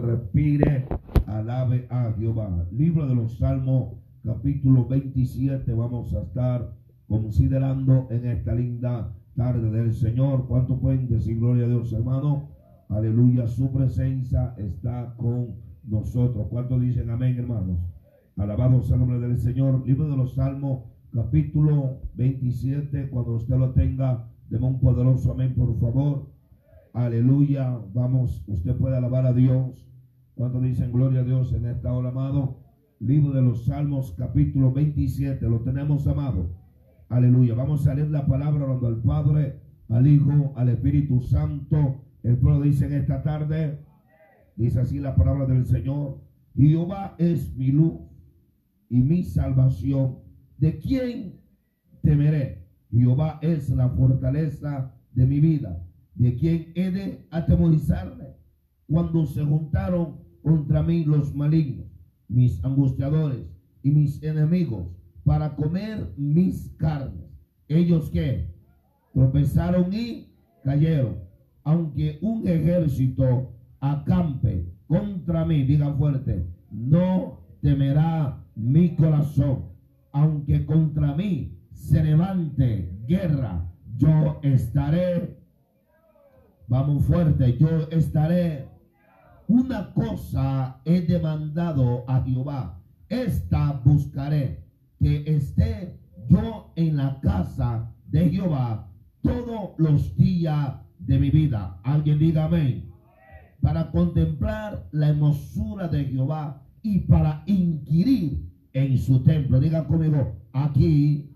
respire, alabe a Jehová. Libro de los Salmos, capítulo 27, vamos a estar considerando en esta linda tarde del Señor. ¿Cuánto pueden decir gloria a Dios, hermano? Aleluya, su presencia está con nosotros. ¿Cuánto dicen amén, hermanos? Alabado sea el nombre del Señor. Libro de los Salmos, capítulo 27. Cuando usted lo tenga, deme un poderoso amén, por favor. Aleluya. Vamos, usted puede alabar a Dios. Cuando dicen gloria a Dios en esta hora, amado? Libro de los Salmos, capítulo 27. Lo tenemos, amado. Aleluya. Vamos a leer la palabra cuando al Padre, al Hijo, al Espíritu Santo. El pueblo dice en esta tarde, dice así la palabra del Señor. Jehová es mi luz y mi salvación. ¿De quién temeré? Jehová es la fortaleza de mi vida. ¿De quién he de atemorizarme? Cuando se juntaron contra mí los malignos, mis angustiadores y mis enemigos, para comer mis carnes. Ellos que tropezaron y cayeron. Aunque un ejército acampe contra mí, diga fuerte, no temerá mi corazón. Aunque contra mí se levante guerra, yo estaré. Vamos fuerte, yo estaré. Una cosa he demandado a Jehová, esta buscaré, que esté yo en la casa de Jehová todos los días de mi vida. Alguien diga amén. Para contemplar la hermosura de Jehová y para inquirir en su templo. Diga conmigo, aquí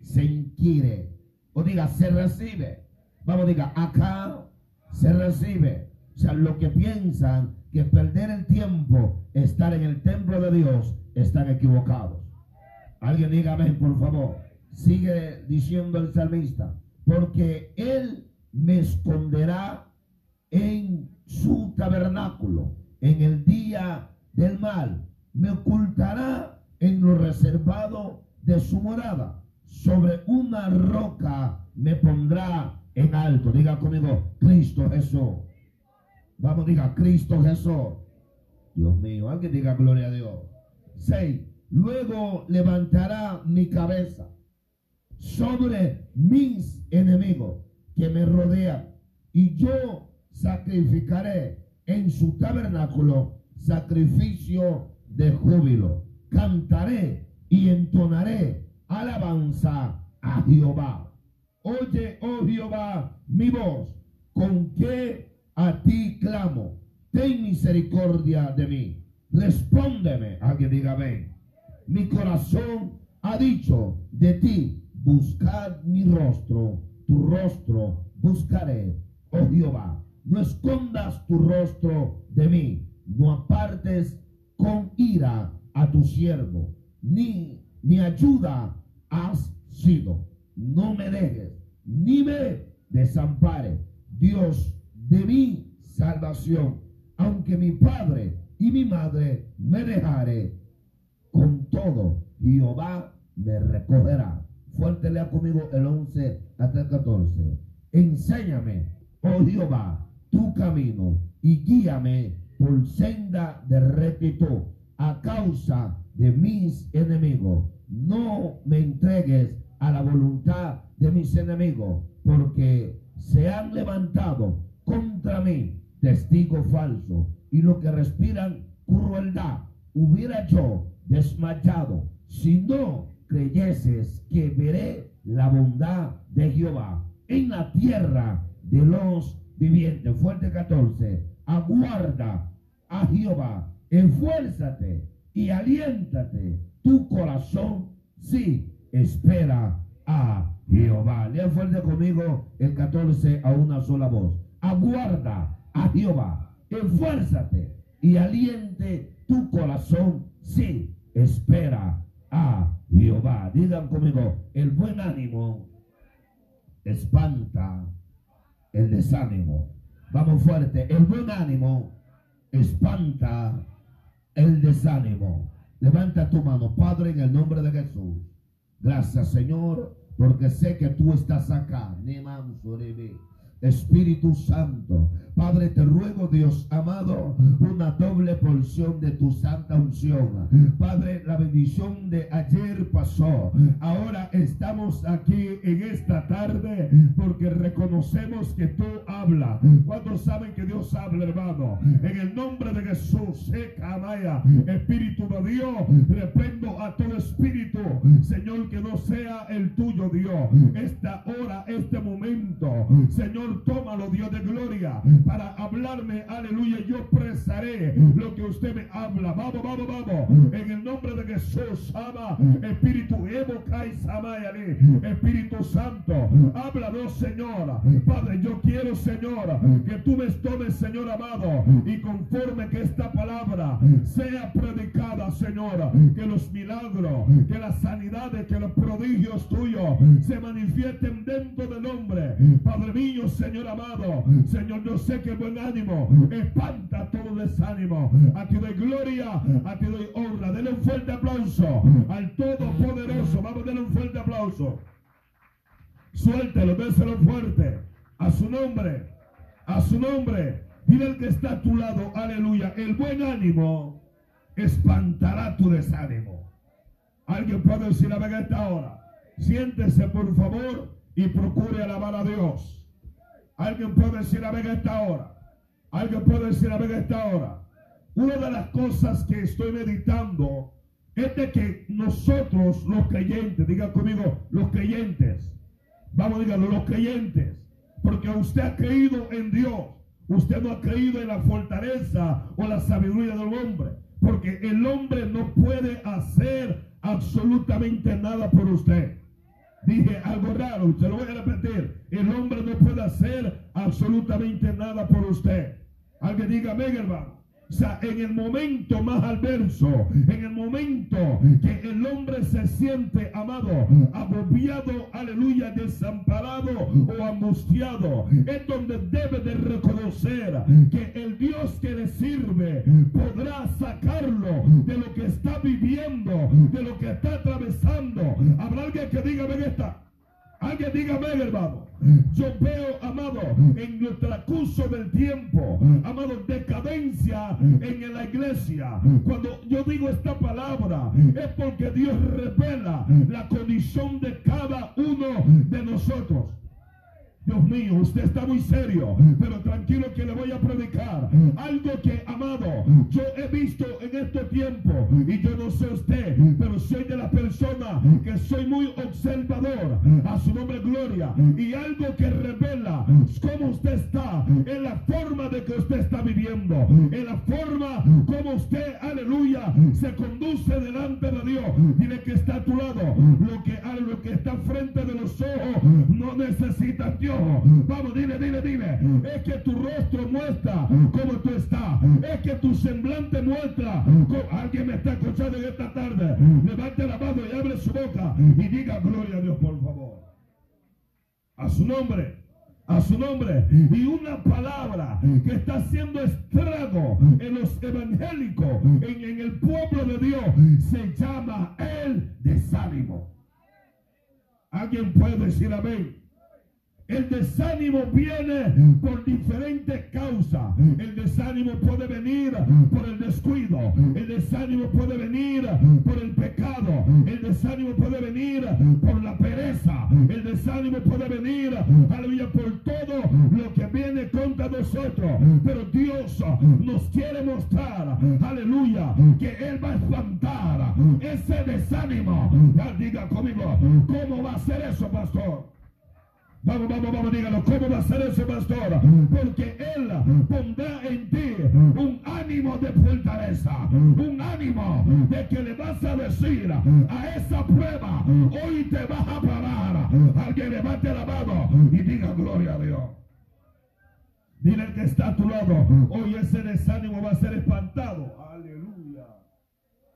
se inquiere. O diga, se recibe. Vamos, diga, acá se recibe. O sea, lo que piensan que perder el tiempo, estar en el templo de Dios, están equivocados. Alguien diga amén, por favor. Sigue diciendo el salmista, porque Él me esconderá en su tabernáculo en el día del mal. Me ocultará en lo reservado de su morada. Sobre una roca me pondrá en alto. Diga conmigo, Cristo Jesús. Vamos, diga, Cristo Jesús. Dios mío, alguien diga gloria a Dios. 6. Luego levantará mi cabeza sobre mis enemigos que me rodean y yo sacrificaré en su tabernáculo sacrificio de júbilo. Cantaré y entonaré alabanza a Jehová. Oye, oh Jehová, mi voz, con que a ti clamo. Ten misericordia de mí. Respóndeme. Alguien diga ven. Mi corazón ha dicho de ti, buscad mi rostro, tu rostro buscaré, oh Jehová. No escondas tu rostro de mí, no apartes con ira a tu siervo, ni mi ayuda has sido. No me dejes, ni me desampare, Dios de mi salvación. Aunque mi padre y mi madre me dejare, con todo Jehová me recogerá. Fuerte lea conmigo el 11 hasta el 14. Enséñame, oh Jehová, tu camino y guíame por senda de rectitud a causa de mis enemigos. No me entregues a la voluntad de mis enemigos, porque se han levantado contra mí testigos falsos y lo que respiran crueldad. Hubiera yo desmayado si no creyeses que veré la bondad de Jehová en la tierra de los vivientes. Fuerte 14. Aguarda a Jehová, esfuérzate y aliéntate tu corazón si espera a Jehová. Lea fuerte conmigo el 14 a una sola voz. Aguarda a Jehová, esfuérzate y aliente tu corazón si espera a Jehová. Digan conmigo, el buen ánimo espanta el desánimo. Vamos fuerte, el buen ánimo espanta el desánimo. Levanta tu mano, Padre, en el nombre de Jesús. Gracias, Señor, porque sé que tú estás acá. Espíritu Santo, Padre, te ruego, Dios amado, una doble porción de tu santa unción. Padre, la bendición de ayer pasó. Ahora estamos aquí en esta tarde porque reconocemos que tú hablas. ¿Cuántos saben que Dios habla, hermano? En el nombre de Jesús, seca Maya, Espíritu de Dios, reprendo a todo espíritu, Señor, que no sea el tuyo, Dios. Esta hora, este momento, Señor, tómalo, Dios de gloria para hablarme, aleluya, yo expresaré lo que usted me habla. Vamos, vamos, vamos. En el nombre de Jesús, ama, Espíritu, Evo, Samayale, Espíritu Santo, háblanos, Señor. Padre, yo quiero, Señor, que tú me tomes, Señor amado, y conforme que esta palabra sea predicada, Señor, que los milagros, que las sanidades, que los prodigios tuyos se manifiesten dentro del hombre. Padre mío, Señor amado, Señor, yo sé que buen ánimo espanta todo desánimo. A ti doy gloria, a ti doy honra. Denle un fuerte aplauso al Todopoderoso. Vamos a darle un fuerte aplauso. Suéltelo, déselo fuerte. A su nombre, a su nombre. Dile el que está a tu lado, aleluya. El buen ánimo espantará tu desánimo. Alguien puede decir a esta hora. Siéntese, por favor, y procure alabar a Dios. Alguien puede decir a ver esta hora. Alguien puede decir a ver esta hora. Una de las cosas que estoy meditando es de que nosotros, los creyentes, diga conmigo, los creyentes, vamos a díganlo, los creyentes, porque usted ha creído en Dios, usted no ha creído en la fortaleza o la sabiduría del hombre, porque el hombre no puede hacer absolutamente nada por usted. Dije algo raro, se lo voy a repetir. El hombre no puede hacer absolutamente nada por usted. Alguien diga, hermano. O sea, en el momento más adverso, en el momento que el hombre se siente amado, agobiado, aleluya, desamparado o angustiado, es donde debe de reconocer que el Dios que le sirve podrá sacarlo de lo que está viviendo, de lo que está atravesando. Habrá alguien que diga, ven esta. Alguien dígame, hermano. Yo veo, amado, en nuestro curso del tiempo, amado, decadencia en la iglesia. Cuando yo digo esta palabra, es porque Dios revela la condición de cada uno de nosotros. Dios mío, usted está muy serio, pero tranquilo que le voy a predicar. Algo que, amado, yo he visto en este tiempo, y yo no sé usted, pero soy de la persona que soy muy observador, a su nombre gloria, y algo que revela cómo usted está, en la forma de que usted está viviendo, en la forma como usted, aleluya, se conduce delante de Dios. Dile que está a tu lado, que está frente de los ojos, no necesita Dios Vamos, dile, dile, dile. Es que tu rostro muestra cómo tú estás. Es que tu semblante muestra. Alguien me está escuchando en esta tarde. Levante la mano y abre su boca y diga gloria a Dios, por favor. A su nombre a su nombre. Y una palabra que está haciendo estrago en los evangélicos, en, en, el pueblo de Dios, se llama el desánimo. ¿Alguien puede decir amén? El desánimo viene por diferentes causas. El desánimo puede venir por el descuido. El desánimo puede venir por el pecado. El desánimo puede venir por la pereza. El desánimo puede venir, aleluya, por todo lo que viene contra nosotros. Pero Dios nos quiere mostrar, aleluya, que Él va a espantar ese desánimo. Diga conmigo, ¿cómo va a ser eso, pastor? Vamos, vamos, vamos, dígalo. ¿Cómo va a ser eso, pastor? Porque Él pondrá en ti un ánimo de fortaleza, un ánimo de que le vas a decir a esa prueba, hoy te vas a parar. Alguien levante la mano y diga gloria a Dios. Dile que está a tu lado, hoy ese desánimo va a ser espantado.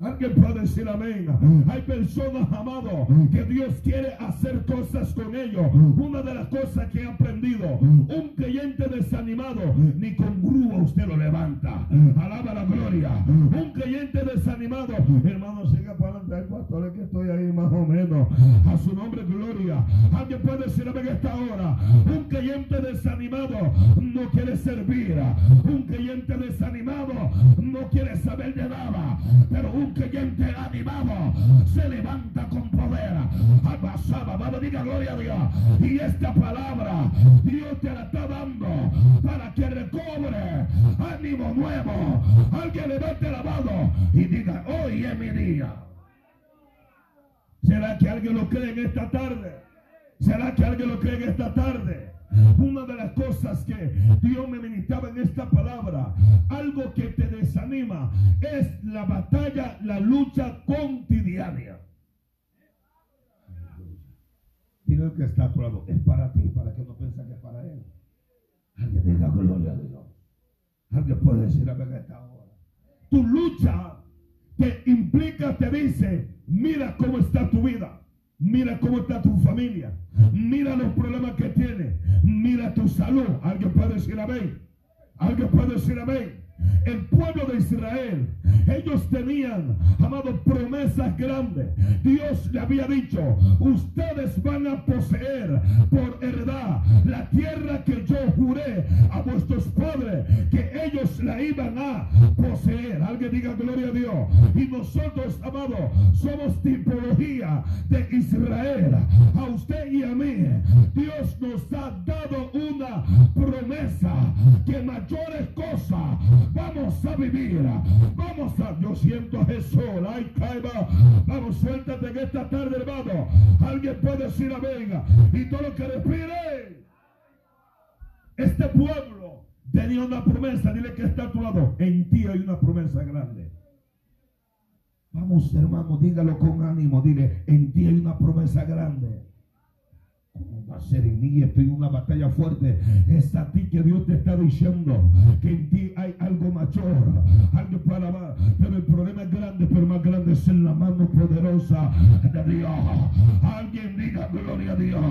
Alguien puede decir amén. Hay personas, amados, que Dios quiere hacer cosas con ellos. Una de las cosas que he aprendido, un creyente desanimado, ni con grúa usted lo levanta. Alaba la gloria. Un creyente desanimado, hermano, siga para adelante. Hay pastores que estoy ahí más o menos. A su nombre, gloria. Alguien puede decir amén esta hora. Un creyente desanimado no quiere servir. Un creyente desanimado no quiere saber de nada. Pero un creyente animado se levanta con poder. Abasaba, vamos, diga gloria a Dios. Y esta palabra Dios te la está dando para que recobre ánimo nuevo. Alguien levante la mano y diga, hoy es mi día. ¿Será que alguien lo cree en esta tarde? ¿Será que alguien lo cree en esta tarde? Una de las cosas que Dios me ministraba en esta palabra, algo que te desanima, es la batalla, la lucha cotidiana. Dile que está a tu lado, es para ti, para que no pienses que es para él. Alguien diga gloria a Dios. Alguien puede decir a ver esta hora. Tu lucha te implica, te dice, mira cómo está tu vida. Mira cómo está tu familia. Mira los problemas que tiene. Mira tu salud. Alguien puede decir amén. Alguien puede decir amén el pueblo de Israel, ellos tenían, amados, promesas grandes. Dios le había dicho, ustedes van a poseer por heredad la tierra que yo juré a vuestros padres que ellos la iban a poseer. Alguien diga gloria a Dios. Y nosotros, amados, somos tipología de Israel. A usted y a mí, Dios nos ha dado una promesa que mayores cosas Vamos a vivir. Vamos a. Yo siento a Jesús. Ay, caiba. Vamos, suéltate en esta tarde, hermano. Alguien puede decir amén. Y todo lo que respire. Este pueblo tenía una promesa. Dile que está a tu lado. En ti hay una promesa grande. Vamos, hermano, dígalo con ánimo. Dile, en ti hay una promesa grande. ¿Cómo va a en? Estoy en una batalla fuerte. Es a ti que Dios te está diciendo que en ti hay algo mayor, algo para más. Pero el problema es grande, pero más grande es en la mano poderosa de Dios. Alguien diga gloria a Dios.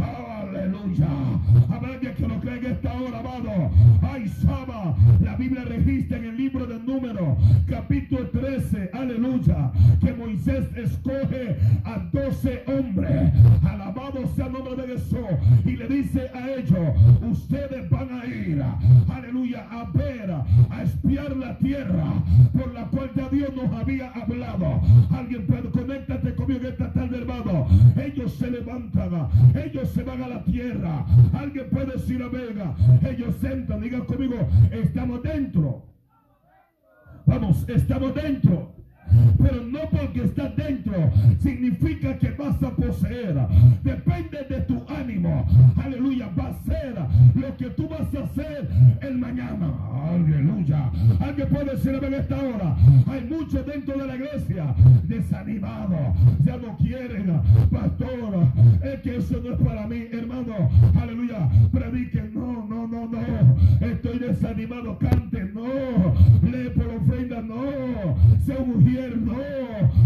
Aleluya. Habrá que lo cree en esta hora, amado. Ay, Saba. La Biblia registra en el libro de Número, capítulo 13. Aleluya. Que Moisés escoge tierra por la cual ya Dios nos había hablado. Alguien puede, conéctate conmigo esta tarde, hermano. Ellos se levantan. Ellos se van a la tierra. Alguien puede decir a Vega. Ellos sentan, digan conmigo, estamos dentro. Vamos, estamos dentro. Pero no porque estás dentro significa que vas a poseer. Depende de tu ánimo. Aleluya. Va a ser lo que tú vas a hacer el mañana. Aleluya. Alguien puede decir en esta hora. Hay muchos dentro de la iglesia desanimados. Ya no quieren, pastor. Es que eso no es para mí, hermano. Aleluya. Prediquen. No, no, no, no. Estoy desanimado. Cante. No. Lee por ofrenda. No. Se no.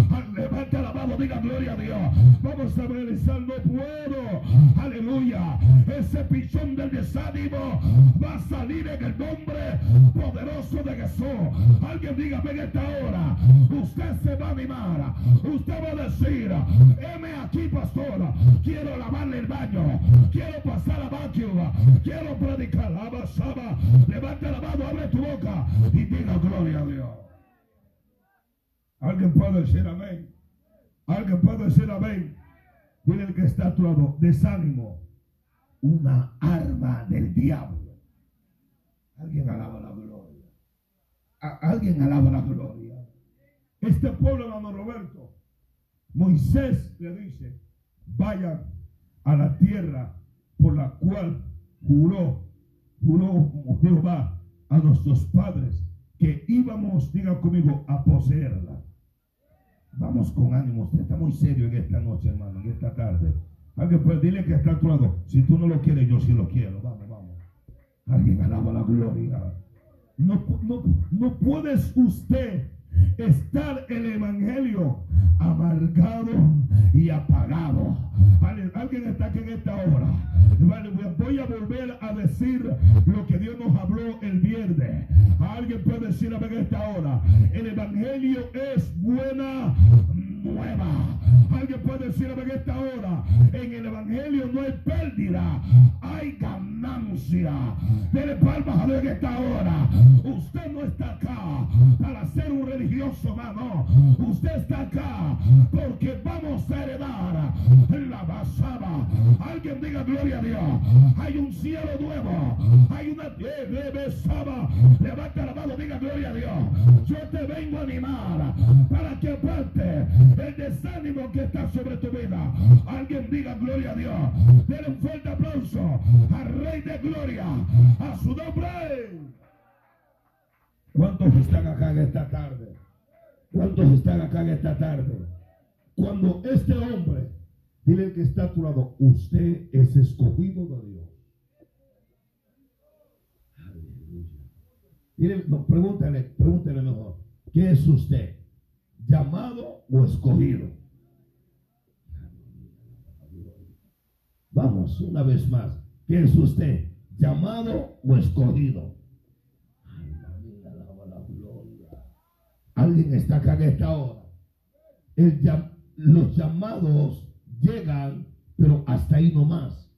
Mano, diga gloria a Dios. Vamos a realizar, no puedo. Aleluya. Ese pichón del desánimo va a salir en el nombre poderoso de Jesús. Alguien diga, en esta hora, usted se va a animar. Usted va a decir, heme aquí, pastor. Quiero lavarle el baño. Quiero pasar a vacuum. Quiero predicar. Levanta la mano, abre tu boca y diga gloria a Dios. Alguien puede decir amén. Alguien puede decir amén. Dile el que está a tu lado, desánimo. Una arma del diablo. Alguien alaba la gloria. alguien alaba la gloria. Este pueblo, hermano Roberto, Moisés le dice, vayan a la tierra por la cual juró, juró Jehová a nuestros padres que íbamos, diga conmigo, a poseerla. Vamos con ánimo. Usted está muy serio en esta noche, hermano, en esta tarde. Alguien puede dile que está a tu lado. Si tú no lo quieres, yo sí lo quiero. Vamos, vamos. Alguien alaba la gloria. No, no, no puedes usted estar el evangelio amargado y apagado. Alguien está aquí en esta hora. Voy a volver a decir lo que Dios nos habló el viernes. Alguien puede decir a en esta hora. El evangelio es buena nueva. Alguien puede decir en esta hora, en el Evangelio no hay pérdida, hay ganancia. Dele palmas a Dios en esta hora. Usted no está acá para ser un religioso, mano. Usted está acá porque vamos a heredar la basada. Alguien diga gloria a Dios. Hay un cielo nuevo. Hay una besaba. Levanta la mano, diga gloria a Dios. Yo te vengo a animar para que aparte el desánimo que está sobre tu vida. Alguien diga gloria a Dios. Denle un fuerte aplauso al Rey de Gloria, a su nombre. ¿Cuántos están acá en esta tarde? ¿Cuántos están acá en esta tarde? Cuando este hombre, dile que está a tu lado, usted es escogido de Dios. Dile, no, pregúntale, pregúntale mejor, ¿qué es usted? ¿Llamado o escogido? Vamos, una vez más. ¿Qué es usted? ¿Llamado o escogido? Alguien está acá en esta hora. los llamados llegan, pero hasta ahí no más.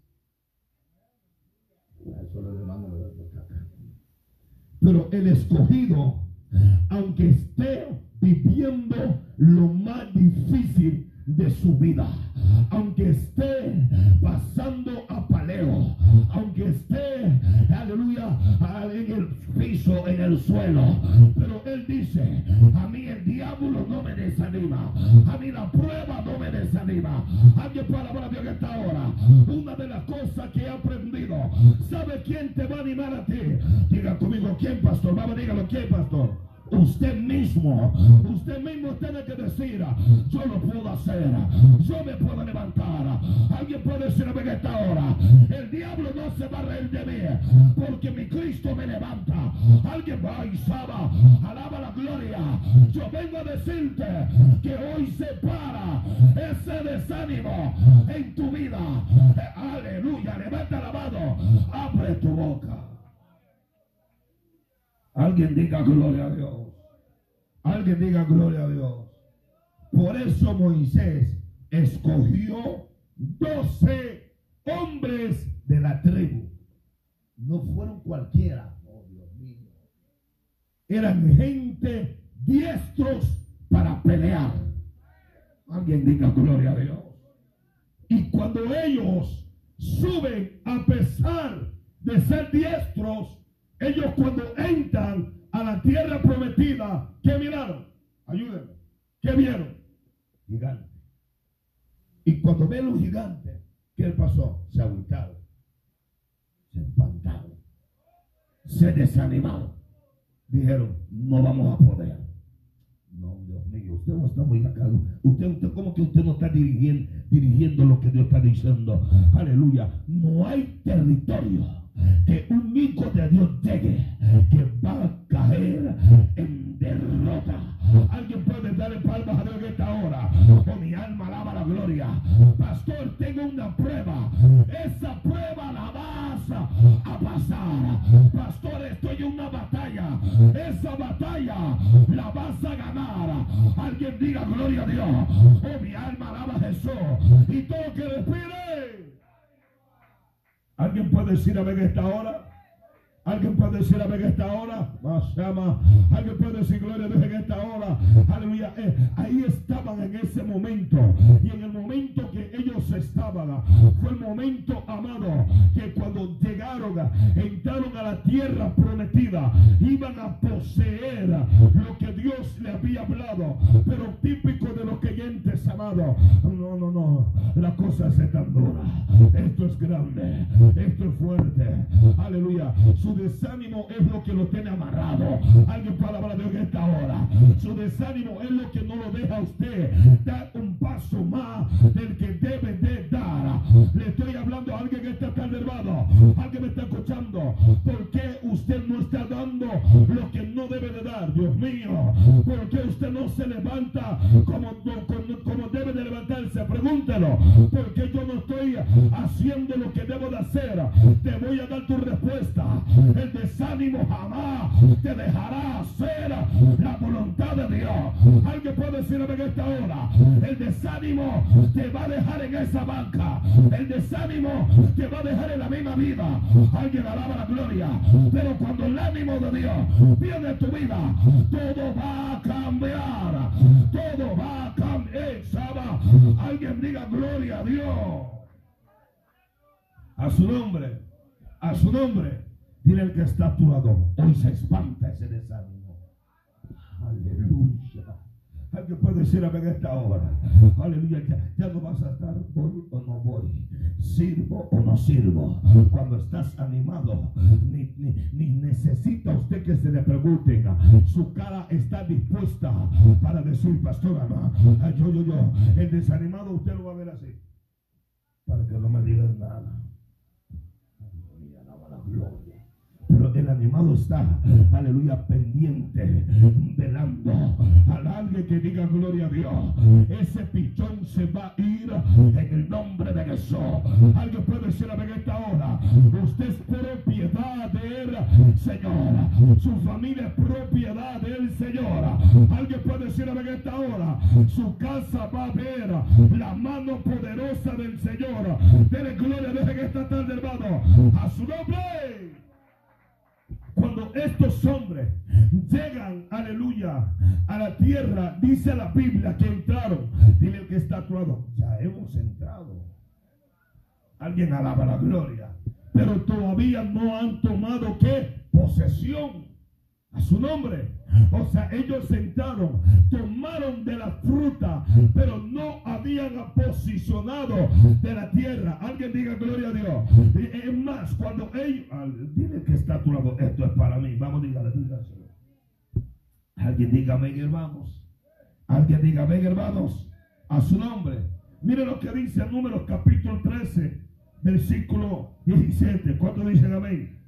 Pero el escogido, aunque esté viviendo lo más difícil de su vida, aunque esté pasando a paleo, aunque esté, aleluya, en el piso, en el suelo, pero él dice, a mí el diablo no me desanima, a mí la prueba no me desanima. Alguien para hablar a Dios en esta hora, una de las cosas que he aprendido, ¿sabe quién te va a animar a ti? Diga conmigo, ¿quién pastor? Vamos, dígalo, ¿quién pastor? Usted mismo, usted mismo tiene que decir, yo lo puedo hacer, yo me puedo levantar. Alguien puede decir en esta hora, el diablo no se va a reír de mí, porque mi Cristo me levanta. Alguien va y saba, alaba la gloria. Yo vengo a decirte que hoy se para ese desánimo en tu vida. Aleluya, levanta la mano, abre tu boca. Alguien diga gloria a Dios. Alguien diga gloria a Dios. Por eso Moisés escogió doce hombres de la tribu. No fueron cualquiera. Oh, Dios mío. Eran gente diestros para pelear. Alguien diga gloria a Dios. Y cuando ellos suben a pesar de ser diestros, ellos cuando entran a la tierra prometida, ¿qué miraron? Ayúdenme. ¿Qué vieron? Gigante. Y cuando ven los gigantes, ¿qué pasó? Se agüitaron, se espantaron, se desanimaron. Dijeron, no vamos a poder. No, Dios mío, usted no está muy acá. Usted, usted, ¿cómo que usted no está dirigiendo, dirigiendo lo que Dios está diciendo? Aleluya. No hay territorio que un hijo de Dios llegue, Esa batalla la vas a ganar. Alguien diga gloria a Dios. Oh, mi alma alaba a Jesús. Y todo que respire. ¿Alguien puede decir a ver esta hora? Alguien puede decir a ver esta hora, más llama. Alguien puede decir gloria a Dios en esta hora. Aleluya. Eh, ahí estaban en ese momento. Y en el momento que ellos estaban, fue el momento, amado, que cuando llegaron, entraron a la tierra prometida, iban a poseer lo que Dios le había hablado. Pero típico de los creyentes, amado. No, no, no. La cosa se tan dura. Esto es grande. Esto es fuerte. Aleluya desánimo es lo que lo tiene amarrado. Alguien hablar de Dios en esta hora. Su desánimo es lo que no lo deja a usted dar un paso más del que debe de dar. Le estoy hablando a alguien que está tan hermano. Alguien me está escuchando. ¿Por qué usted no está dando lo que no debe de dar, Dios mío? ¿Por qué usted no se levanta como, como, como debe de levantarse? Pregúntelo. ¿Por qué yo no estoy haciendo lo que debo de hacer? Te voy a dar tu respuesta. El desánimo jamás te dejará hacer la voluntad de Dios. Alguien puede decirme en esta hora, el desánimo te va a dejar en esa banca. El desánimo te va a dejar en la misma vida. Alguien alaba la gloria. Pero cuando el ánimo de Dios viene a tu vida, todo va a cambiar. Todo va a cambiar. Alguien diga gloria a Dios. A su nombre. A su nombre. Dile el que está a tu lado. Hoy se espanta ese desánimo. Aleluya. Alguien puede decir a ver esta hora. Aleluya. Ya, no vas a estar voy o no voy. Sirvo o no sirvo. Cuando estás animado, ni, ni, necesita usted que se le pregunten. Su cara está dispuesta para decir, pastora, yo, yo, yo. El desanimado usted lo va a ver así. Para que no me digan nada. Aleluya, la gloria. Pero el animado está, aleluya, pendiente, velando. Al alguien que diga gloria a Dios, ese pichón se va a ir en el nombre de Jesús. Alguien puede decir en esta hora, usted es propiedad del Señor. Su familia es propiedad del Señor. Alguien puede decir en esta hora, su casa va a ver la mano poderosa del Señor. Dele gloria desde esta tarde, hermano. A su nombre. Cuando estos hombres llegan, aleluya, a la tierra, dice la Biblia que entraron. Dile el que está actuado, ya hemos entrado. Alguien alaba la gloria. Pero todavía no han tomado qué? Posesión a su nombre. O sea, ellos sentaron, tomaron de la fruta, pero no habían posicionado de la tierra. Alguien diga gloria a Dios. Es más, cuando ellos, dile que está tu lado, esto es para mí. Vamos, dígale, dígaselo. Alguien diga amén, hermanos. Alguien diga amén, hermanos. A su nombre. Mire lo que dice el número capítulo 13, versículo 17. ¿Cuánto dicen amén?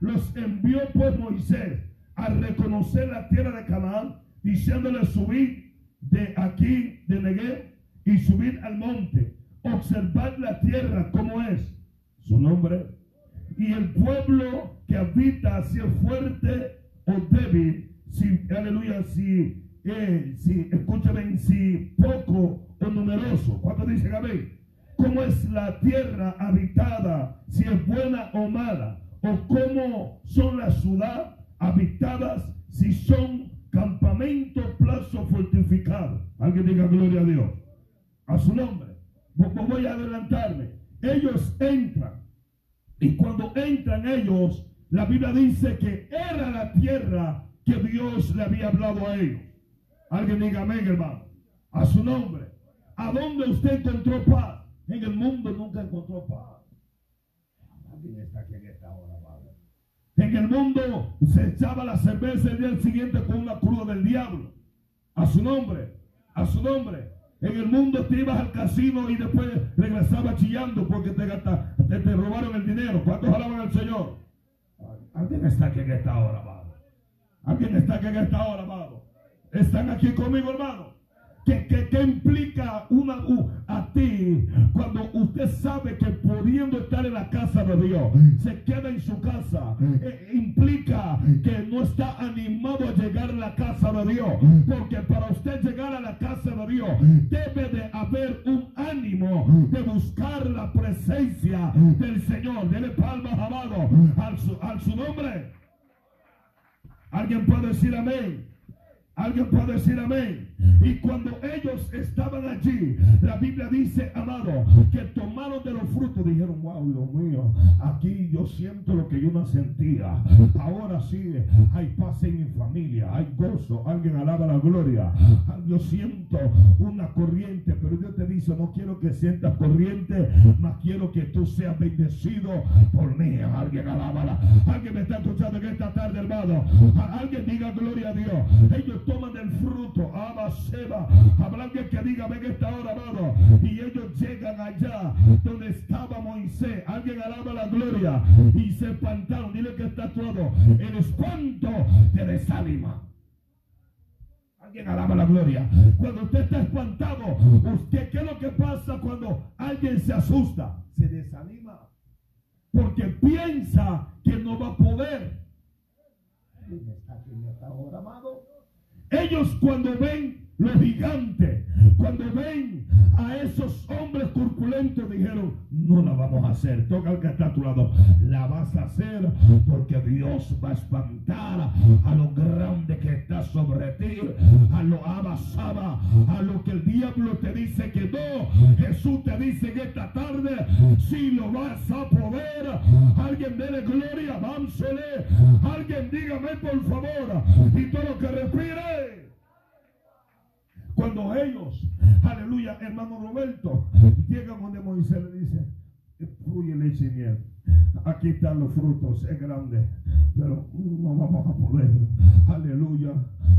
Los envió pues Moisés a reconocer la tierra de Canaán, diciéndole subir de aquí, de Negev, y subir al monte, observar la tierra como es, su nombre, y el pueblo que habita, si es fuerte o débil, si, aleluya, si, eh, si, escúchame, si poco o numeroso. ¿Cuánto dice Gabriel? ¿Cómo es la tierra habitada? Si es buena o mala. ¿O cómo son la ciudad habitadas si son campamentos, plazo fortificado. Alguien diga gloria a Dios. A su nombre. Voy a adelantarme. Ellos entran. Y cuando entran ellos, la Biblia dice que era la tierra que Dios le había hablado a ellos. Alguien diga amén, hermano. A su nombre. ¿A dónde usted encontró paz? En el mundo nunca encontró paz. Alguien está aquí en esta hora, en el mundo se echaba la cerveza el día siguiente con una cruda del diablo. A su nombre, a su nombre. En el mundo te ibas al casino y después regresabas chillando porque te, te, te robaron el dinero. ¿Cuántos alaban al Señor? Alguien está aquí en esta hora, amado. Alguien está aquí en esta hora, amado. ¿Están aquí conmigo, hermano? ¿Qué, implica una, a ti cuando usted sabe que pudiendo estar en la casa de Dios, se queda en su casa? Eh, implica que no está animado a llegar a la casa de Dios. Porque para usted llegar a la casa de Dios, debe de haber un ánimo de buscar la presencia del Señor. Dele palmas, amado, al su, al su nombre. ¿Alguien puede decir amén? Alguien puede decir amén. Y cuando ellos estaban allí, la Biblia dice, amado, que tomaron de los frutos. Dijeron, wow, Dios mío, aquí yo siento lo que yo no sentía. Ahora sí hay paz en mi familia, hay gozo. Alguien alaba la gloria. Yo siento una corriente, pero Dios te dice, no quiero que sientas corriente, más quiero que tú seas bendecido por mí. Alguien alaba. Alguien me está escuchando en esta tarde, hermano. Alguien diga gloria Dios. Ellos toman el fruto, Abba Seba. Habrá alguien que diga, ven esta hora, amado. Y ellos llegan allá donde estaba Moisés. Alguien Alguien alaba la gloria y se espantaron. Dile que está todo. El espanto te desanima. Alguien alaba la gloria. Cuando usted está espantado, usted, ¿qué es lo que pasa cuando alguien se asusta? Se desanima. Porque piensa que no va a poder. Ellos cuando ven los gigantes, cuando ven a esos hombres corpulentos, dijeron, no la vamos a hacer. Toca al que está a tu lado. La vas a hacer porque Dios va a espantar a lo grande que está sobre ti, a lo abasaba, a lo que el diablo te dice que no. Jesús te dice que esta tarde, si lo vas a poder, alguien dele gloria, vámsele. Alguien dígame por favor, y todo lo que respire. Cuando ellos, aleluya, hermano Roberto, llegan donde Moisés le dice, fluye leche y miel. Aquí están los frutos, es grande, pero no vamos a poder. Aleluya.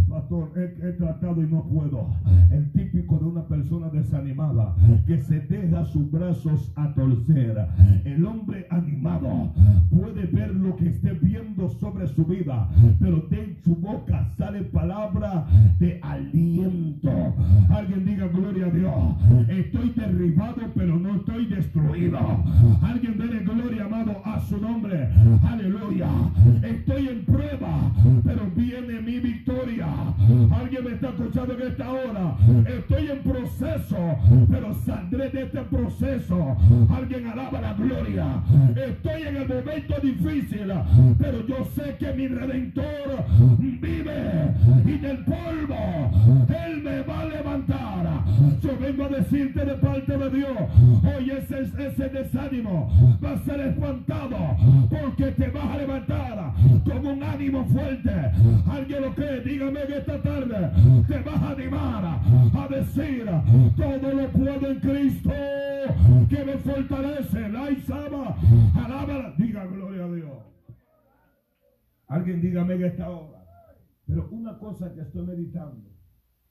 Pastor, he, tratado y no puedo. El típico de una persona desanimada que se deja sus brazos a torcer. El hombre animado puede ver lo que esté viendo sobre su vida, pero de su boca sale palabra de aliento. Alguien diga gloria a Dios. Estoy derribado, pero no estoy destruido. Alguien dele gloria, a su nombre. Aleluya. Estoy en prueba, pero viene mi victoria. Alguien me está escuchando en esta hora. Estoy en proceso, pero saldré de este proceso. Alguien alaba la gloria. Estoy en el momento difícil, pero yo sé que mi redentor vive y del polvo él me va a levantar. Yo vengo a decirte de parte de Dios, hoy ese, ese desánimo va a ser porque te vas a levantar con un ánimo fuerte. Alguien lo cree, dígame que esta tarde te vas a animar a decir todo lo puedo en Cristo que me fortalece. La Isaba, alábala, diga gloria a Dios. Alguien dígame que esta hora. Pero una cosa que estoy meditando,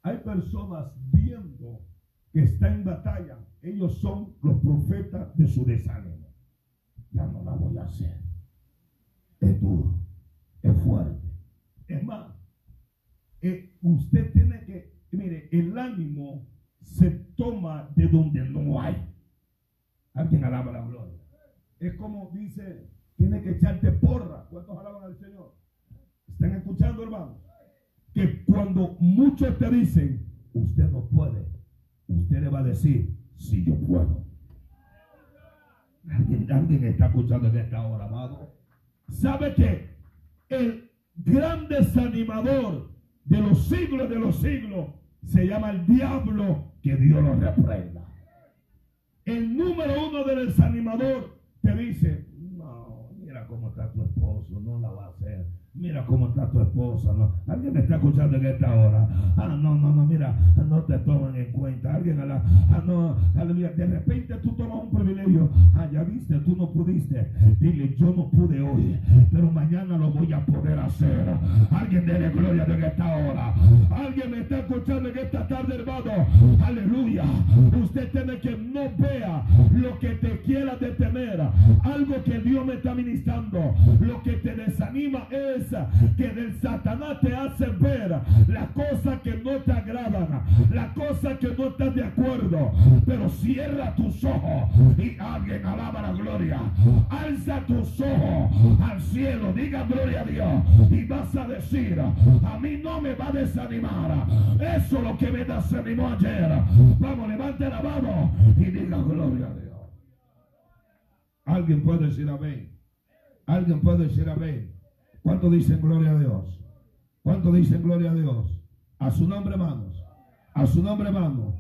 hay personas viendo que está en batalla, ellos son los profetas de su desánimo. Ya no la voy a hacer. Es duro, es fuerte. Es más, usted tiene que, mire, el ánimo se toma de donde no hay. Alguien alaba la gloria. Es como dice, tiene que echarte porra. ¿Cuántos alaban al Señor? ¿Están escuchando, hermano? Que cuando muchos te dicen, usted no puede, usted le va a decir, si yo puedo. ¿Alguien, está escuchando en esta hora, amado? ¿Sabe que el gran desanimador de los siglos de los siglos se llama el diablo? Que Dios lo reprenda. El número uno del desanimador te dice, no, mira cómo está tu esposo, no la va a hacer Mira cómo está tu esposa, ¿no? Alguien me está escuchando en esta hora. Ah, no, no, no, mira, no te toman en cuenta. Alguien a la, ah, no, aleluya. De repente tú tomas un privilegio. Ah, ya viste, tú no pudiste. Dile, yo no pude hoy, pero mañana lo voy a poder hacer. Alguien dele gloria en esta hora. Alguien me está escuchando en esta tarde, hermano. Aleluya. Usted tiene que no vea lo que te quiera detener. Algo que Dios me está ministrando. Lo que te desanima es que del Satanás te hace ver las cosas que no te agradan, las cosas que no estás de acuerdo. Pero cierra tus ojos y alguien alaba la gloria. Alza tus ojos al cielo, diga gloria a Dios y vas a decir, a mí no me va a desanimar. Eso es lo que me desanimó ayer. Vamos, levante la mano y diga gloria a Dios. Alguien puede decir amén. Alguien puede decir amén. ¿Cuánto dicen gloria a Dios? ¿Cuánto dicen gloria a Dios? A su nombre, hermanos. A su nombre, hermano.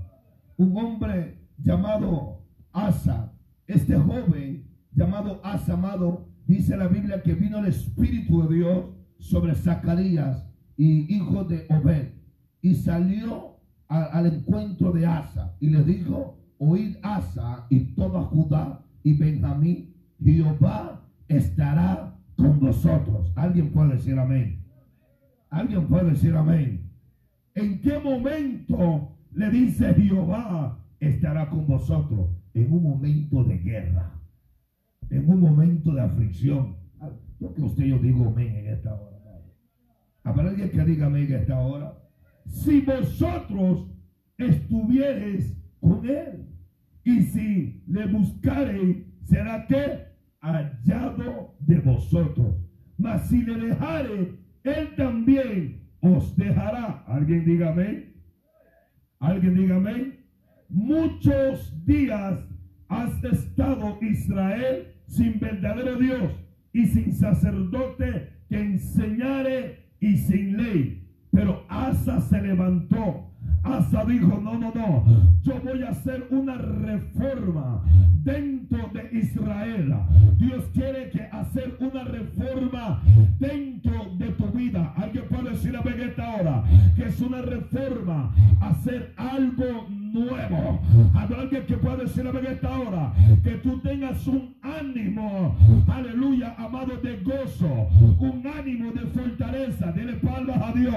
Un hombre llamado Asa, este joven llamado Asa, amado, dice la Biblia que vino el Espíritu de Dios sobre Zacarías y hijo de Obed. Y salió al encuentro de Asa y le dijo, oíd Asa y toda Judá y Benjamín, Jehová estará con vosotros. Alguien puede decir amén. Alguien puede decir amén. ¿En qué momento le dice Jehová estará con vosotros? En un momento de guerra. en un momento de aflicción. Yo que usted yo digo amén en esta hora. Habrá alguien que diga amén en esta hora. Si vosotros estuviereis con él y si le buscareis, será que hallado de vosotros. Mas si le dejare, él también os dejará. ¿Alguien diga? ¿Alguien diga? Muchos días has estado Israel sin verdadero Dios y sin sacerdote que enseñare y sin ley. Pero Asa se levantó Asa dijo, no, no, no, yo voy a hacer una reforma dentro de Israel. Dios quiere que hacer una reforma dentro de tu vida. Alguien puede decir a esta hora que es una reforma, hacer algo nuevo. Habrá alguien que puede decir a esta hora que tú tengas un ánimo, aleluya, amado de gozo, un ánimo de fortaleza, dile palmas a Dios,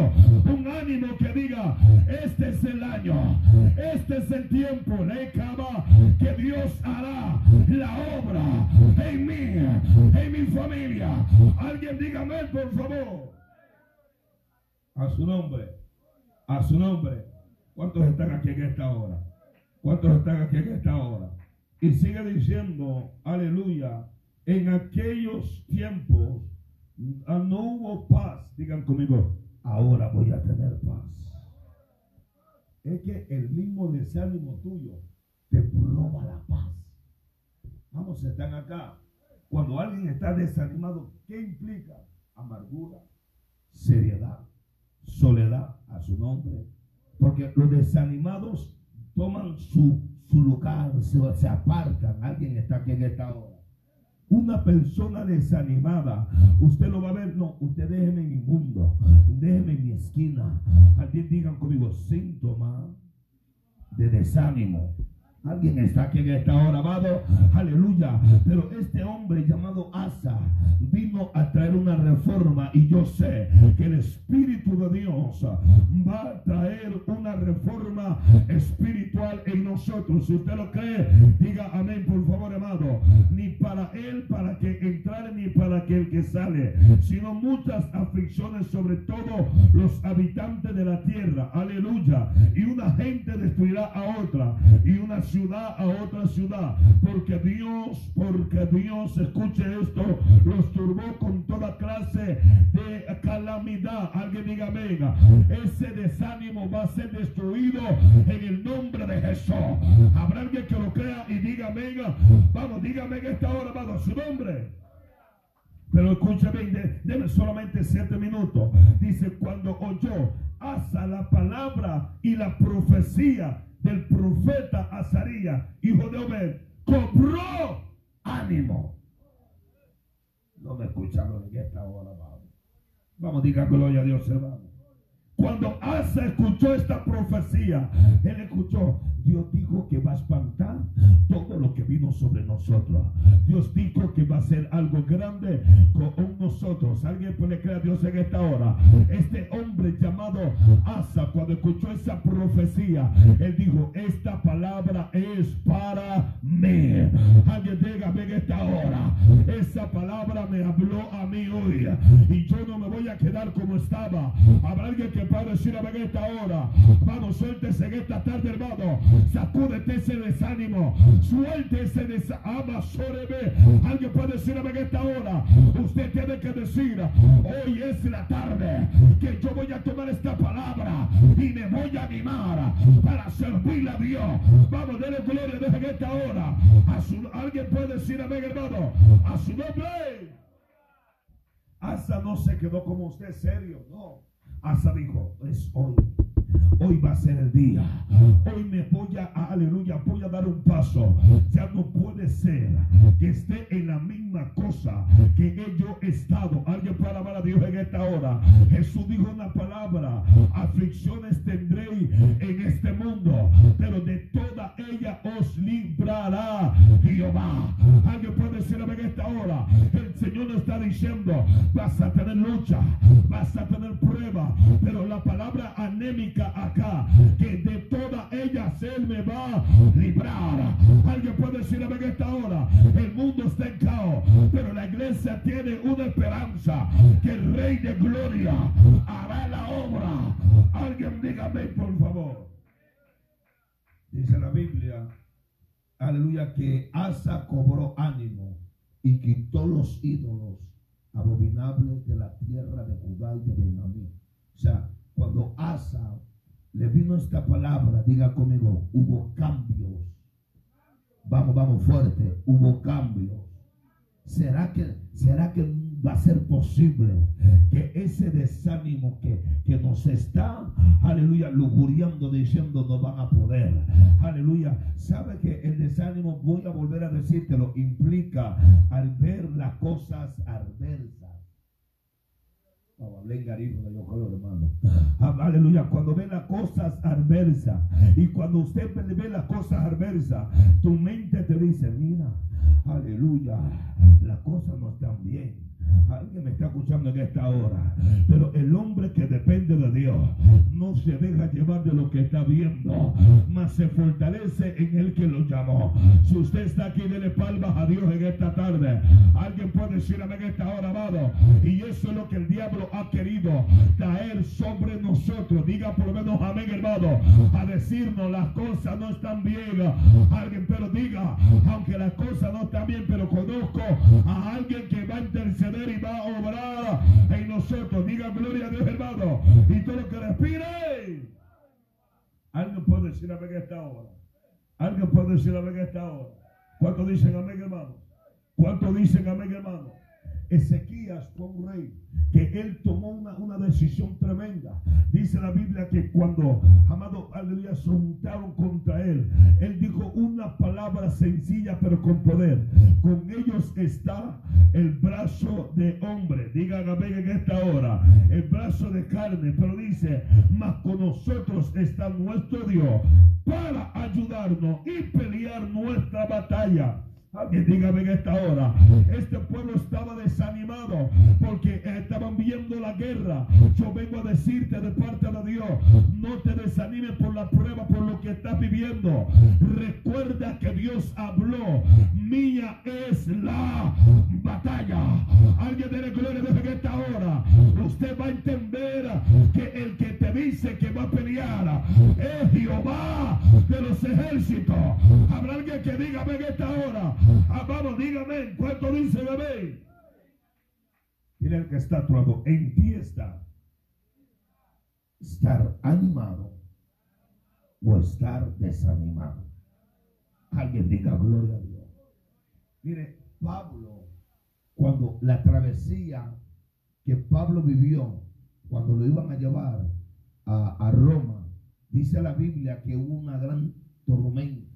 este es el año, este es el tiempo, le que Dios hará la obra en mí, en mi familia. Alguien dígame, por favor. A su nombre, a su nombre. ¿Cuántos están aquí en esta hora? ¿Cuántos están aquí en esta hora? Y sigue diciendo, aleluya, en aquellos tiempos ah, no hubo paz. Digan conmigo, ahora voy a tener paz. Es que el mismo desánimo tuyo te roba la paz. Vamos, están acá. Cuando alguien está desanimado, ¿qué implica? Amargura, seriedad, soledad a su nombre. Porque los desanimados toman su, lugar, se, se apartan. Alguien está aquí en esta hora. Una persona desanimada, usted lo va a ver, no, usted déjeme en mi mundo, déjeme en mi esquina. Alguien digan conmigo, síntoma de desánimo. Alguien está aquí en esta hora, amado. Aleluya. Pero este hombre llamado Asa vino a traer una reforma y yo sé que el Espíritu de Dios va a traer una reforma espiritual Si usted lo cree, diga amén, por favor, amado. Ni para él, para que entrare, ni para que el que sale, sino muchas aflicciones sobre todo los habitantes de la tierra. Aleluya. Y una gente destruirá a otra. Y una ciudad a otra ciudad. Porque Dios, porque Dios, escuche esto, los turbó con toda clase de calamidad. Alguien diga, venga, ese desánimo va a ser destruido en el nombre de Jesús. Habrá alguien que lo crea y diga, venga, vamos, dígame en esta hora, vamos, su nombre. Pero escúchame, déme solamente siete minutos. Dice, cuando oyó hasta la palabra y la profecía del profeta Azarías, hijo de Obed, cobró ánimo. No me escucharon en esta hora, vamos. Vamos, diga gloria a Dios, hermano. Cuando Asa escuchó esta profecía, él escuchó, Dios dijo que va a espantar todo lo que vino sobre nosotros. Dios dijo que va a ser algo grande con nosotros. Alguien puede creer a Dios en esta hora. Este hombre llamado Asa, cuando escuchó esa profecía, él dijo, esta palabra es para mí. Alguien diga en esta hora. Esa palabra me habló a mí hoy. Y yo no me voy a quedar como estaba. Habrá alguien que decir a en esta hora. Vamos, suéltese en esta tarde, hermano Sacúdete ese desánimo. Suelte ese desánimo. Alguien puede decir en esta hora. Usted tiene que decir, hoy es la tarde que yo voy a tomar esta palabra y me voy a animar para servirle a Dios. Vamos, denle gloria desde en esta hora. alguien puede decir amén, hermano. A su nombre. Asa no se quedó como usted serio, no. Asa dijo, es hoy Hoy va a ser el día. Hoy me voy a, aleluya, voy a dar un paso. Ya no puede ser que esté en la misma cosa que yo he estado. Alguien puede alabar a Dios en esta hora. Jesús dijo una palabra, aflicciones tendréis en este mundo, pero de toda ella os librará Jehová. Alguien puede decir en esta hora, el Está diciendo, vas a tener lucha, vas a tener prueba, pero la palabra anémica acá, que de todas ellas Él me va a librar. Alguien puede decir en esta hora, el mundo está en caos, se tiene una esperanza que el Rey de Gloria hará la obra. Alguien dígame, por favor. Dice la Biblia, aleluya, que Asa cobró ánimo y quitó los ídolos abominables de la tierra de Judá y de Benjamín. O sea, cuando Asa le vino esta palabra, diga conmigo, hubo cambios. Vamos, vamos fuerte, hubo cambios. ¿Será que, será que va a ser posible que ese desánimo que, que nos está, aleluya, lujuriando, diciendo no van a poder, aleluya, sabe que el desánimo, voy a volver a decírtelo, implica al ver las cosas adversas. hermano. Ah, aleluya. Cuando ve las cosas adversas y cuando usted ve las cosas adversas, tu mente te dice, mira, aleluya, las cosas no están bien. Alguien me está escuchando en esta hora. Pero el hombre que depende de Dios no se deja llevar de lo que está viendo, mas se fortalece en el que lo llamó. Si usted está aquí, dele palmas a Dios en esta tarde. Alguien puede decir en esta hora, amado. Y eso es lo que el diablo ha querido traer sobre nosotros. Diga por lo menos amén, hermano. A decirnos las cosas no están bien. Alguien, pero diga, aunque las cosas no están bien, pero conozco a alguien que va a interceder y va a obrar en nosotros. Diga gloria a Dios, hermano. Y todo lo que respire. Alguien puede decir amén en esta hora. Alguien puede decir amén en esta hora. ¿Cuántos dicen amén, hermano? ¿Cuántos dicen amén, hermano? Ezequías fue un rey que él tomó una, una, decisión tremenda. Dice la Biblia que cuando, amado, aleluya, se juntaron contra él, él dijo una palabra sencilla pero con poder. Con ellos está el brazo de hombre. Digan amén en esta hora. El brazo de carne. Pero dice, mas con nosotros está nuestro Dios para ayudarnos y pelear nuestra batalla. Alguien dígame en esta hora. Este pueblo estaba desanimado porque estaban viendo la guerra. Yo vengo a decirte de parte de Dios, no te desanimes por la prueba, por lo que estás viviendo. Recuerda que Dios habló. Mía es la batalla. Alguien de gloria en esta hora. Usted va a entender que el que dice que va a pelear es Jehová de los ejércitos. Habrá alguien que diga en esta hora. Ah, vamos, dígame, ¿cuánto dice bebé? Dile el que está a en ti está estar animado o estar desanimado. Alguien diga gloria a Dios. Mire, Pablo, cuando la travesía que Pablo vivió, cuando lo iban a llevar a, a Roma, dice la Biblia que hubo una gran tormenta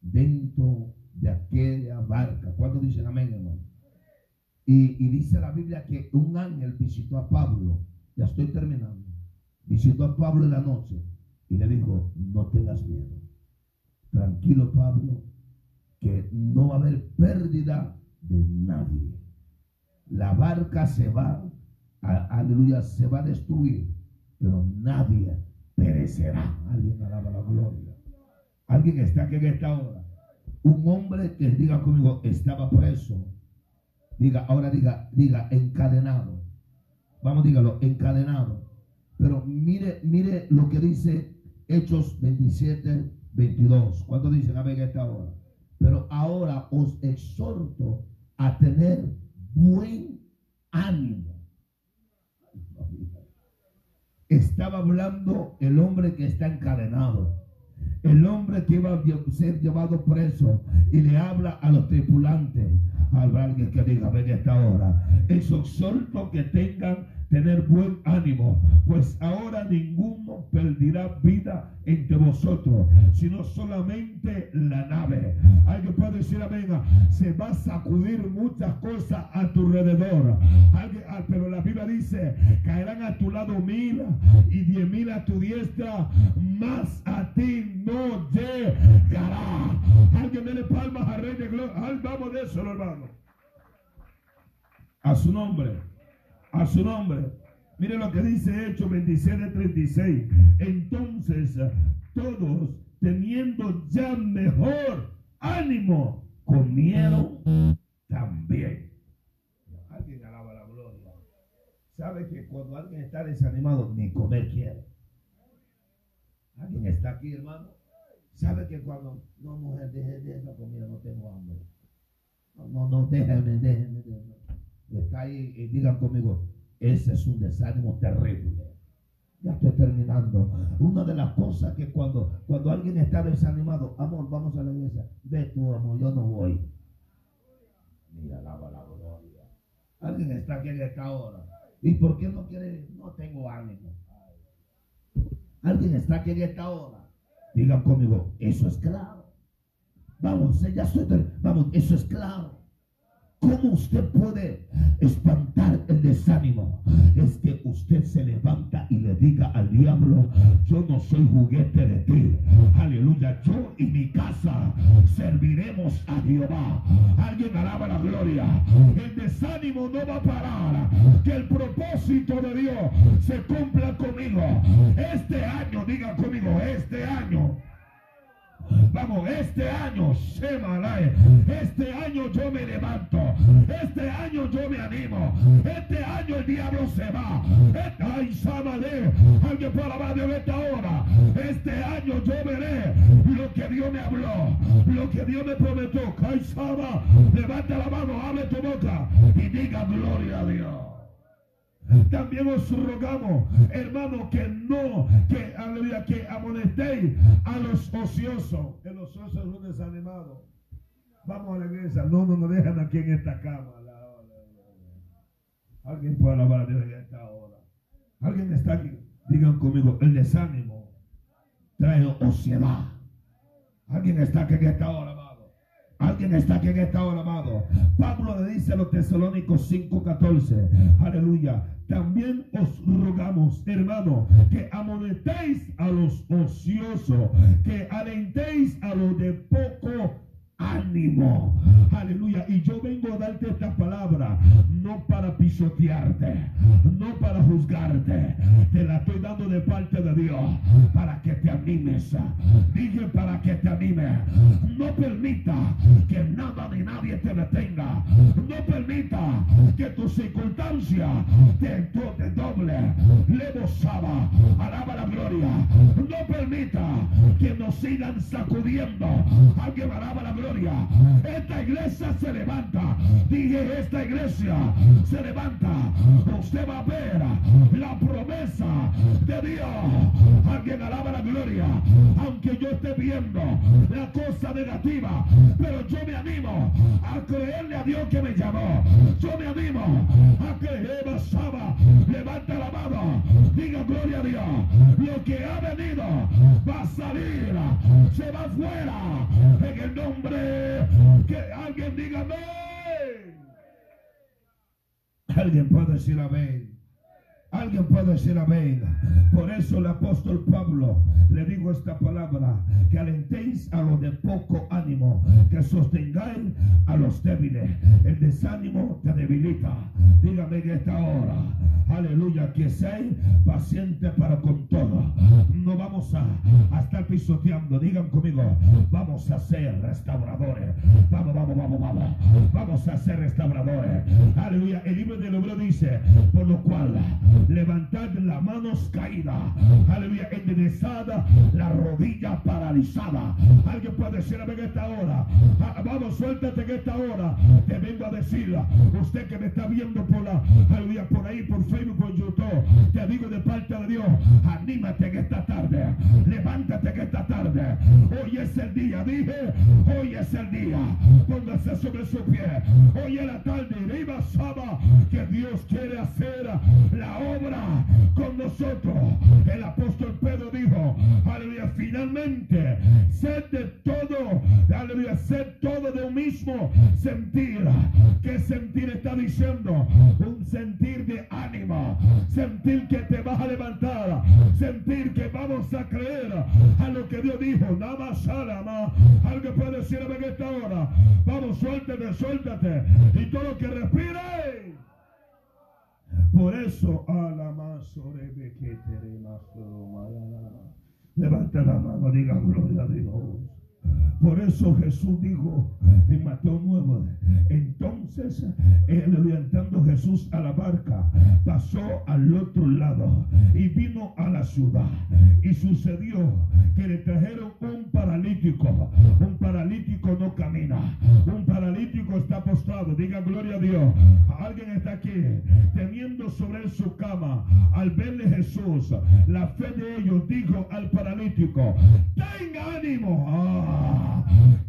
dentro de aquella barca. ¿Cuándo dicen amén, hermano? Y, dice la Biblia que un ángel visitó a Pablo. Ya estoy terminando. Visitó a Pablo en la noche y le dijo, no tengas miedo. Tranquilo, Pablo, que no va a haber pérdida de nadie. La barca se va, aleluya, se va a destruir, pero nadie perecerá. Alguien alaba la gloria. Alguien está aquí en esta hora un hombre que diga conmigo estaba preso. Diga, ahora diga, diga, encadenado. Vamos, dígalo, encadenado. Pero mire, mire lo que dice Hechos 27, 22. ¿Cuánto dicen a ver esta hora? Pero ahora os exhorto a tener buen ánimo. Estaba hablando el hombre que está encadenado el hombre que iba a ser llevado preso y le habla a los tripulantes. Habrá alguien que diga, ven esta hora. Exhorto que tengan tener buen ánimo, pues ahora ninguno perderá vida entre vosotros, sino solamente la nave. Alguien puede decir amén, se va a sacudir muchas cosas a tu alrededor. Ah, pero la Biblia dice, caerán a tu lado mil y diez mil a tu diestra, más a ti no llegará. Alguien dele palmas al Rey de Gloria. Vamos de eso, hermano. A su nombre a su nombre. Mire lo que dice Hechos 27, 36. Entonces todos teniendo ya mejor ánimo, comieron también. sabe que cuando alguien está desanimado, ni comer quiere. ¿Alguien está aquí, hermano? Sabe que cuando, no, mujer, deje de esa comida, no tengo hambre. No, no, no, déjeme, déjeme, déjeme. Está ahí y digan conmigo, ese es un desánimo terrible. Ya estoy terminando. Una de las cosas que cuando, cuando alguien está desanimado, amor, vamos a la iglesia. Ve tú, amor, yo no voy. Mira, alaba la gloria. Alguien está aquí en esta hora. ¿Y por qué no quiere? No tengo ánimo. Alguien está aquí en esta hora. Digan conmigo, eso es claro. Vamos, ya estoy. Vamos, eso es claro. ¿Cómo usted puede espantar el desánimo? Es que usted se levanta y le diga al diablo, yo no soy juguete de ti. Aleluya, yo y mi casa serviremos a Jehová. Alguien alaba la gloria. El desánimo no va a parar. Que el propósito de Dios se cumpla conmigo. Este año, diga conmigo, este año. Vamos, este año, este año yo me levanto. Este año yo me animo. Este año el diablo se va. Ay, sábale. Alguien puede alabar de esta hora. Este año yo veré lo que Dios me habló. Lo que Dios me prometió. Ay, Saba, levanta la mano, abre tu boca y diga gloria a Dios. También os rogamos, hermano, que no, que, aleluya, que amonestéis a los ociosos. Que los ociosos son desanimados. Vamos a la iglesia. No, no nos dejan aquí en esta cama. Alguien puede alabar a Dios en esta hora. Alguien está aquí. Digan conmigo, el desánimo trae ociedad. Alguien está aquí en esta hora. Alguien está aquí en esta hora, amado. Pablo le dice a los tesalónicos 5:14, aleluya. También os rogamos, hermano, que amonestéis a los ociosos, que alentéis a los de poco ánimo. Aleluya. Y yo vengo a darte esta palabra, no para pisotearte, no para juzgarte. Te la estoy dando de parte de Dios para que te animes. Dije para que te anime. No permita que nada ni nadie te detenga. No permita que tu circunstancia te, te doble. Le Saba, alaba la gloria. No permita que nos sigan sacudiendo. Alguien alaba la gloria. Esta iglesia se levanta. Dije, esta iglesia se levanta. Usted va a ver la promesa de Dios. Alguien alaba la gloria. Aunque yo esté viendo la cosa negativa, pero yo me animo a creerle a Dios que me llamó. Yo me animo a que Eva Saba levanta la. Diga gloria a Dios. Lo que ha venido va a salir. Se va fuera en el nombre que alguien diga amén. Alguien puede decir amén. Alguien puede decir amén. Por eso el apóstol Pablo le digo esta palabra, que alentéis a los de poco ánimo, que sostengáis a los débiles. El desánimo te debilita. Dígame en esta hora, aleluya, que seáis pacientes para con todo. No vamos a, estar pisoteando. Digan conmigo, vamos a ser restauradores. Vamos, vamos, vamos, vamos. Vamos a ser restauradores. Aleluya. El libro del Hebreo dice, por lo cual levantad las manos caídas, aleluya, enderezada, la rodilla paralizada. Alguien puede decir a en esta hora, ah, vamos, suéltate en esta hora. Te vengo a decir, usted que me está viendo por la, aleluya, por ahí, por Facebook, por YouTube, te digo de parte de Dios, anímate en esta tarde, levántate en esta tarde. Hoy es el día, dije, hoy es el día. Póngase sobre su pie. Hoy es la tarde, arriba Saba, que Dios quiere hacer la obra con nosotros. El apóstol Pedro dijo, aleluya, finalmente, sed de todo, aleluya, sed todo de un mismo sentir. ¿Qué sentir está diciendo? Un sentir de ánimo, sentir que te vas a levantar, sentir que vamos a creer a lo que Dios dijo. Nada más, alama. Algo puede decirme en esta hora. Vamos, suéltate, suéltate. Y todo lo que respire. Por eso, Levanta la mano, diga gloria a Dios. Por eso Jesús dijo en Mateo 9, entonces, entrando Jesús a la barca, pasó al otro lado y vino a la ciudad. Y sucedió que le trajeron un paralítico. Un paralítico no camina. Un paralítico está postrado. Diga gloria a Dios. Alguien está aquí teniendo sobre él su cama. Al verle Jesús, la fe de ellos dijo al paralítico, ten ánimo.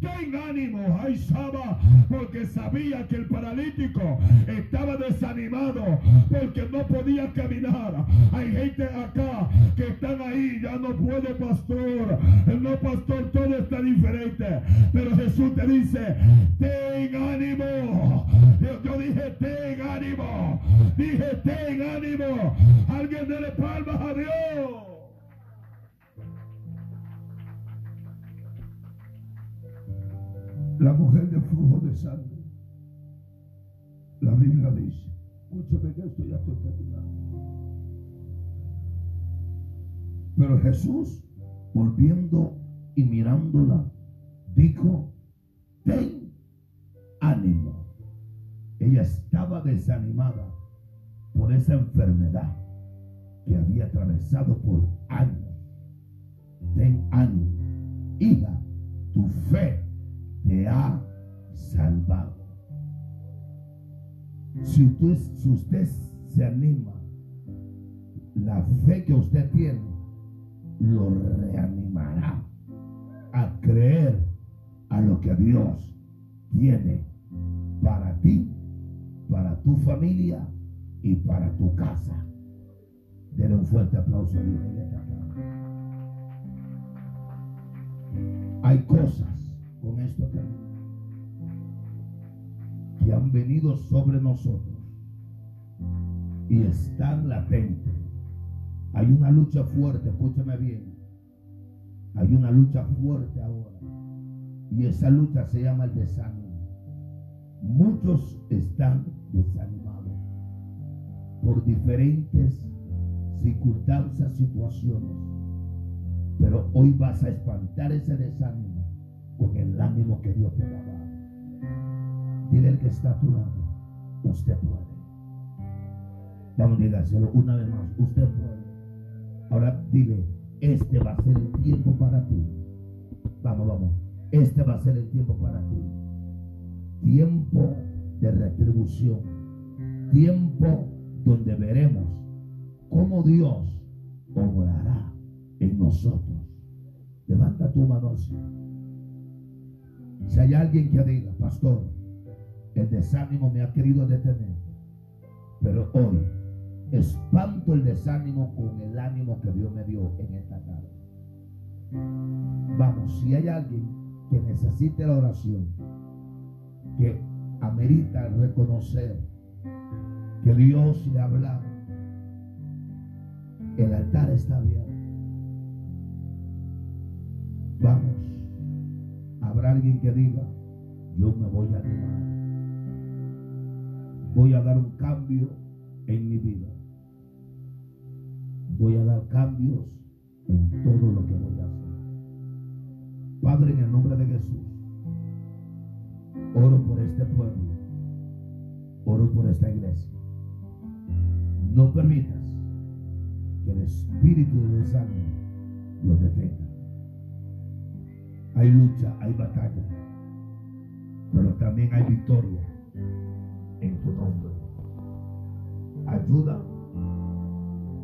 Ten ánimo. Ay, Saba, porque sabía que el paralítico estaba desanimado porque no podía caminar. Hay gente acá que están ahí, ya no puede, pastor. No, pastor, todo está diferente. Pero Jesús te dice, ten ánimo. Yo, yo dije, ten ánimo. Dije, ten ánimo. Alguien dele palmas a Dios. La mujer de flujo de sangre. La Biblia dice, escúchame que esto ya estoy terminando. Pero Jesús, volviendo y mirándola, dijo, ten ánimo. Ella estaba desanimada por esa enfermedad que había atravesado por años. Ten ánimo. Hija, tu fe te ha salvado. Si usted, si usted se anima, la fe que usted tiene lo reanimará a creer a lo que Dios tiene para ti, para tu familia y para tu casa. Denle un fuerte aplauso a Dios. Hay cosas con esto que han venido sobre nosotros y están latentes. Hay una lucha fuerte, escúchame bien. Hay una lucha fuerte ahora. Y esa lucha se llama el desánimo. Muchos están desanimados por diferentes circunstancias, situaciones. Pero hoy vas a espantar ese desánimo con el ánimo que Dios te va a dar. Dile al que está a tu lado, usted puede. Vamos a dígaselo una vez más, usted puede. Ahora dile, este va a ser el tiempo para ti. Vamos, vamos. Este va a ser el tiempo para ti. Tiempo de retribución. Tiempo donde veremos cómo Dios obrará en nosotros. Levanta tu mano al cielo. Si hay alguien que diga, pastor, el desánimo me ha querido detener, pero hoy espanto el desánimo con el ánimo que Dios me dio en esta tarde. Vamos, si hay alguien que necesite la oración, que amerita reconocer que Dios le ha hablado, el altar está abierto. Vamos, habrá alguien que diga, yo me voy a animar. Voy a dar un cambio en mi vida. Voy a dar cambios en todo lo que voy a hacer. Padre, en el nombre de Jesús, oro por este pueblo, oro por esta iglesia. No permitas que el espíritu de desánimo los detenga. Hay lucha, hay batalla, pero también hay victoria en tu nombre. Ayuda